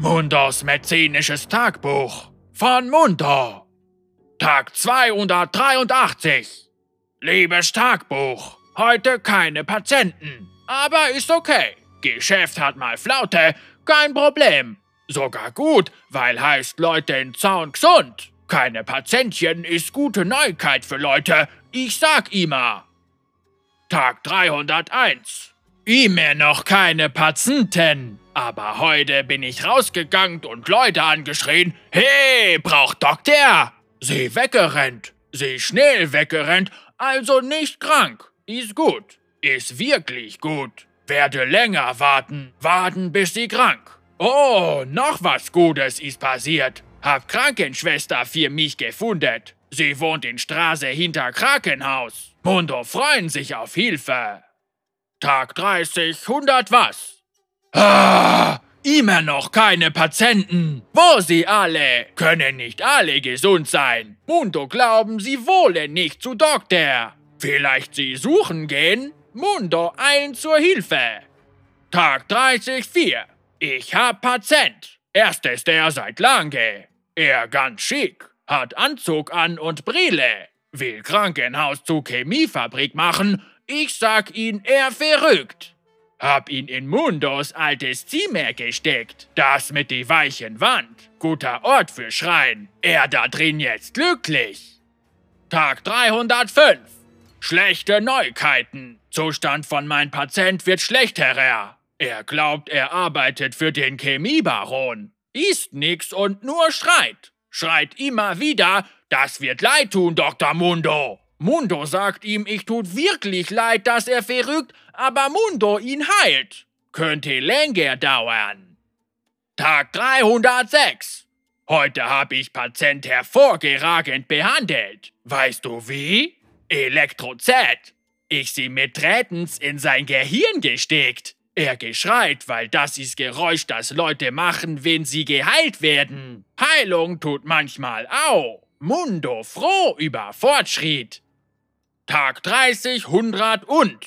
Mundos medizinisches Tagebuch von Mundo. Tag 283. Liebes Tagebuch, heute keine Patienten, aber ist okay. Geschäft hat mal Flaute, kein Problem. Sogar gut, weil heißt Leute in Zaun gesund. Keine Patientchen ist gute Neuigkeit für Leute, ich sag immer. Tag 301. Immer noch keine Patienten. Aber heute bin ich rausgegangen und Leute angeschrien, hey, braucht Doktor! Sie weggerennt, sie schnell weggerennt, also nicht krank, ist gut, ist wirklich gut. Werde länger warten, warten bis sie krank. Oh, noch was Gutes ist passiert. Hab Krankenschwester für mich gefunden. Sie wohnt in Straße hinter Krankenhaus. Mundo freuen sich auf Hilfe. Tag 30, 100 was? Ah, immer noch keine Patienten. Wo sie alle? Können nicht alle gesund sein. Mundo glauben, sie wollen nicht zu Doktor. Vielleicht sie suchen gehen? Mundo ein zur Hilfe. Tag 30, 4. Ich hab Patient. Erst ist er seit lange. Er ganz schick, hat Anzug an und Brille. Will Krankenhaus zu Chemiefabrik machen. Ich sag ihn, er verrückt. Hab ihn in Mundos altes Zimmer gesteckt. Das mit die weichen Wand. Guter Ort für Schreien. Er da drin jetzt glücklich. Tag 305. Schlechte Neuigkeiten. Zustand von mein Patient wird schlechterer. Er glaubt, er arbeitet für den Chemiebaron. Isst nix und nur schreit. Schreit immer wieder, das wird leid tun, Dr. Mundo. Mundo sagt ihm, ich tut wirklich leid, dass er verrückt, aber Mundo ihn heilt. Könnte länger dauern. Tag 306. Heute habe ich Patient hervorragend behandelt. Weißt du wie? Elektrozett. Ich sie mit Trätens in sein Gehirn gesteckt. Er geschreit, weil das ist Geräusch, das Leute machen, wenn sie geheilt werden. Heilung tut manchmal auch. Mundo froh über Fortschritt. Tag 30, 100 und.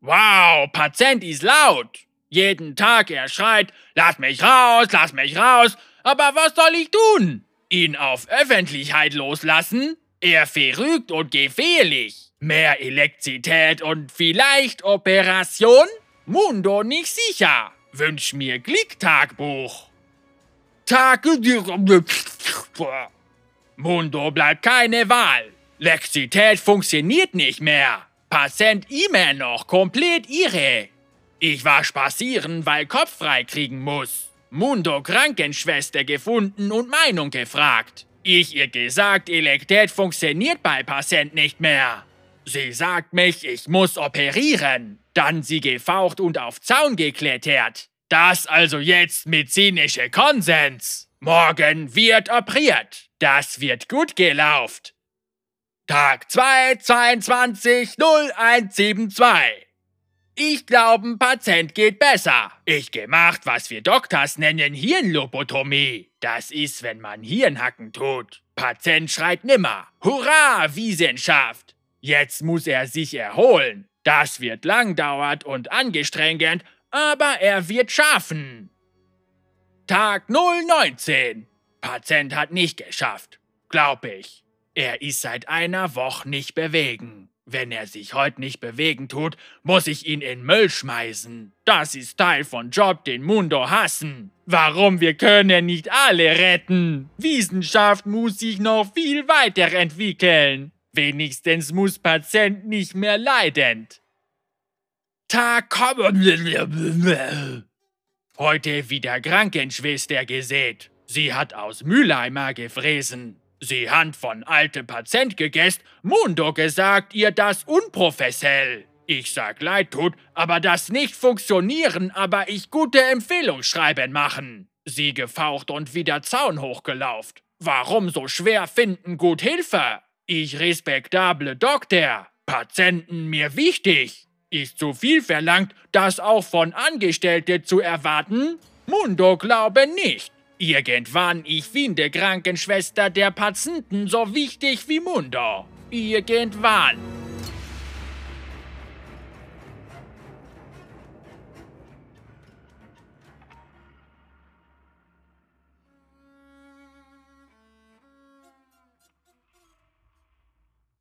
Wow, Patient ist laut. Jeden Tag er schreit, lass mich raus, lass mich raus. Aber was soll ich tun? Ihn auf Öffentlichkeit loslassen? Er verrückt und gefährlich. Mehr Elektrizität und vielleicht Operation? Mundo nicht sicher. Wünsch mir Glück-Tagebuch. Tag... Mundo bleibt keine Wahl. Lexität funktioniert nicht mehr. Patient immer noch komplett irre. Ich war spazieren, weil Kopf frei kriegen muss. Mundo Krankenschwester gefunden und Meinung gefragt. Ich ihr gesagt, Elektät funktioniert bei Patient nicht mehr. Sie sagt mich, ich muss operieren. Dann sie gefaucht und auf Zaun geklettert. Das also jetzt medizinische Konsens. Morgen wird operiert. Das wird gut gelauft. Tag 2, 22, 0172. Ich glaube, Patient geht besser. Ich gemacht, was wir Doktors nennen Hirnlobotomie. Das ist, wenn man Hirnhacken tut. Patient schreit nimmer. Hurra, Wissenschaft! Jetzt muss er sich erholen. Das wird lang dauert und angestrengend, aber er wird schaffen. Tag 019. Patient hat nicht geschafft. Glaub ich. Er ist seit einer Woche nicht bewegen. Wenn er sich heute nicht bewegen tut, muss ich ihn in Müll schmeißen. Das ist Teil von Job, den Mundo hassen. Warum wir können nicht alle retten? Wissenschaft muss sich noch viel weiterentwickeln. Wenigstens muss Patient nicht mehr leidend. Tag kommen. Heute wieder Krankenschwester gesät. Sie hat aus Mülleimer gefräsen. Sie Hand von alte Patient gegessen, Mundo gesagt, ihr das unprofessionell. Ich sag leid tut, aber das nicht funktionieren, aber ich gute Empfehlungsschreiben machen. Sie gefaucht und wieder Zaun hochgelauft. Warum so schwer finden gut Hilfe? Ich respektable Doktor. Patienten mir wichtig. Ist zu viel verlangt, das auch von Angestellte zu erwarten? Mundo glaube nicht. Irgendwann ich finde Krankenschwester der Patienten so wichtig wie Mundo. Irgendwann.